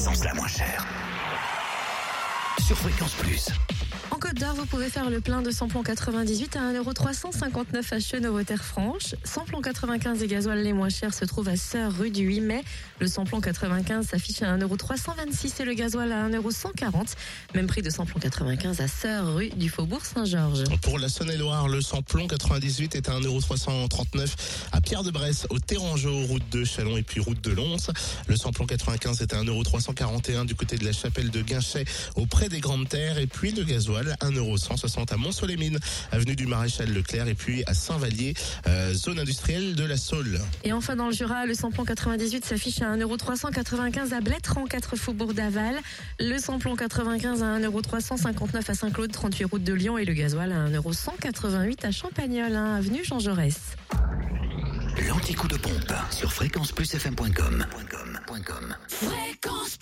l'essence la moins chère. Sur Fréquence Plus. En Côte d'Or, vous pouvez faire le plein de samplon 98 à 1,359€ à Chenauve Terre Franche. Samplon 95 et gasoil les moins chers se trouvent à Sœur rue du 8 mai. Le samplon 95 s'affiche à 1,326€ et le gasoil à 1,140€. Même prix de samplon 95 à Sœur rue du Faubourg Saint-Georges. Pour la Saône-et-Loire, le samplon 98 est à 1,339€ à Pierre-de-Bresse, au Térangeau, route de Chalon et puis route de Lons. Le samplon 95 est à 1,341€ du côté de la chapelle de Guinchet, auprès des Grandes Terres. Et puis le gasoil, 1,160€ à Mont-Solémine, avenue du Maréchal Leclerc et puis à Saint-Vallier, euh, zone industrielle de la Saule. Et enfin dans le Jura, le samplon 98 s'affiche à 1,395€ à Blettre en 4 Faubourg d'Aval. Le samplon 95 à 1,359€ à Saint-Claude, 38 route de Lyon et le gasoil à 1,188€ à Champagnol, 1 avenue Jean Jaurès. L'anticoup de pompe sur fréquenceplusfm.com. Fréquence